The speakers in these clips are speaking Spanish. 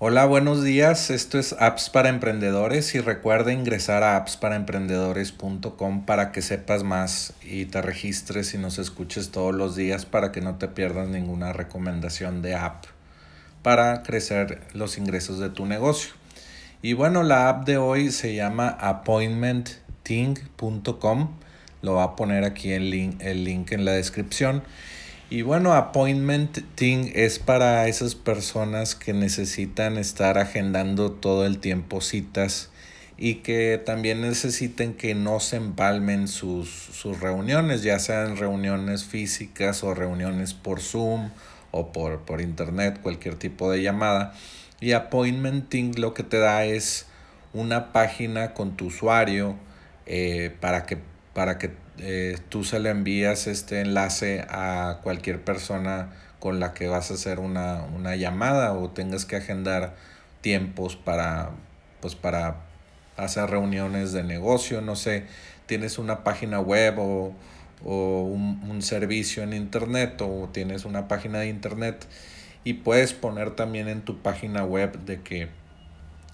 Hola, buenos días. Esto es Apps para Emprendedores y recuerda ingresar a appsparaemprendedores.com para que sepas más y te registres y nos escuches todos los días para que no te pierdas ninguna recomendación de app para crecer los ingresos de tu negocio. Y bueno, la app de hoy se llama appointmentting.com. Lo va a poner aquí el el link en la descripción. Y bueno, appointment thing es para esas personas que necesitan estar agendando todo el tiempo citas y que también necesiten que no se empalmen sus, sus reuniones, ya sean reuniones físicas o reuniones por Zoom o por, por internet, cualquier tipo de llamada. Y appointmenting lo que te da es una página con tu usuario eh, para que, para que eh, tú se le envías este enlace a cualquier persona con la que vas a hacer una, una llamada o tengas que agendar tiempos para, pues para hacer reuniones de negocio, no sé, tienes una página web o, o un, un, servicio en internet o tienes una página de internet y puedes poner también en tu página web de que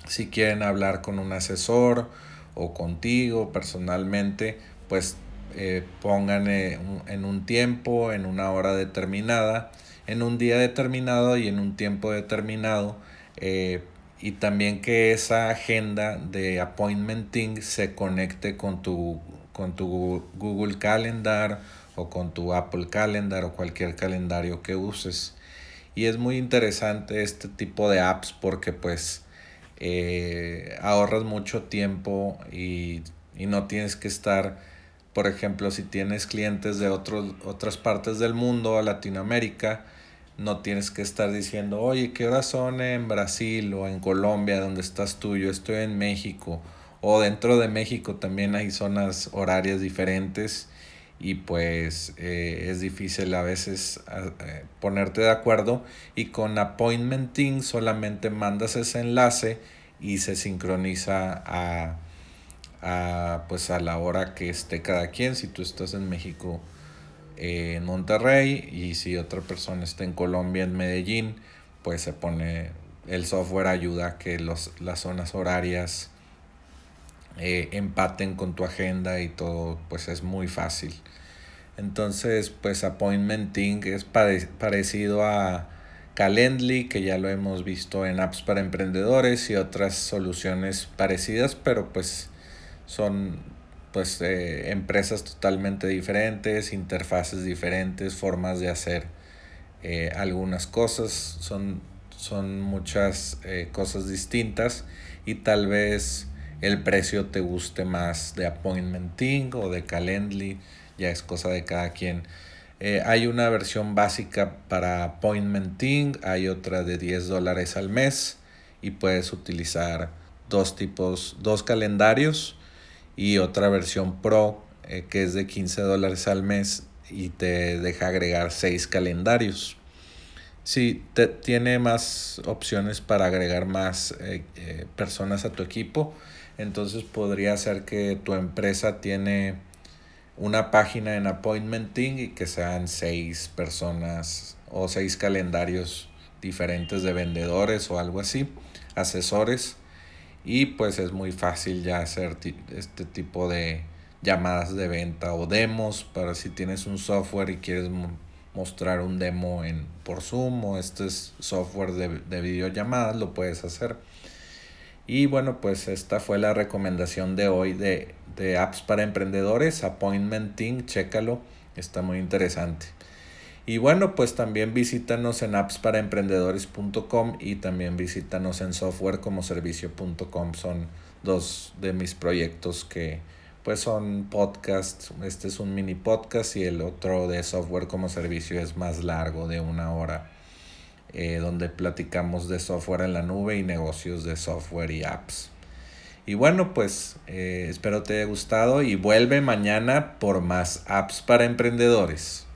si quieren hablar con un asesor o contigo personalmente, pues eh, pongan eh, en un tiempo, en una hora determinada, en un día determinado y en un tiempo determinado. Eh, y también que esa agenda de appointmenting se conecte con tu, con tu Google Calendar o con tu Apple Calendar o cualquier calendario que uses. Y es muy interesante este tipo de apps porque pues ahorras mucho tiempo y, y no tienes que estar por ejemplo, si tienes clientes de otros, otras partes del mundo, a Latinoamérica, no tienes que estar diciendo, oye, ¿qué horas son en Brasil o en Colombia donde estás tú? Yo estoy en México. O dentro de México también hay zonas horarias diferentes y pues eh, es difícil a veces eh, ponerte de acuerdo y con appointmenting solamente mandas ese enlace y se sincroniza a a, pues a la hora que esté cada quien. Si tú estás en México, eh, en Monterrey, y si otra persona está en Colombia, en Medellín, pues se pone el software ayuda a que los, las zonas horarias eh, empaten con tu agenda y todo, pues es muy fácil. Entonces, pues Appointmenting es parecido a Calendly, que ya lo hemos visto en apps para emprendedores y otras soluciones parecidas, pero pues son pues eh, empresas totalmente diferentes, interfaces diferentes, formas de hacer eh, algunas cosas, son, son muchas eh, cosas distintas y tal vez el precio te guste más de Appointmenting o de Calendly, ya es cosa de cada quien. hay una versión básica para Appointmenting, hay otra de 10 dólares al mes y puedes utilizar dos tipos, dos calendarios y otra versión Pro eh, que es de 15 dólares al mes y te deja agregar 6 calendarios. Sí, te, tiene más opciones para agregar más eh, eh, personas a tu equipo. Entonces podría ser que tu empresa tiene una página en Appointmenting y que sean 6 personas o 6 calendarios diferentes de vendedores o algo así, asesores y pues es muy fácil ya hacer este tipo de llamadas de venta o demos para si tienes un software y quieres mostrar un demo en por Zoom o este es software de, de videollamadas lo puedes hacer. Y bueno pues esta fue la recomendación de hoy de, de apps para emprendedores appointmenting chécalo está muy interesante y bueno, pues también visítanos en appsparaemprendedores.com y también visítanos en softwarecomoservicio.com. Son dos de mis proyectos que pues son podcasts. Este es un mini podcast y el otro de software como servicio es más largo, de una hora, eh, donde platicamos de software en la nube y negocios de software y apps. Y bueno, pues eh, espero te haya gustado y vuelve mañana por más apps para emprendedores.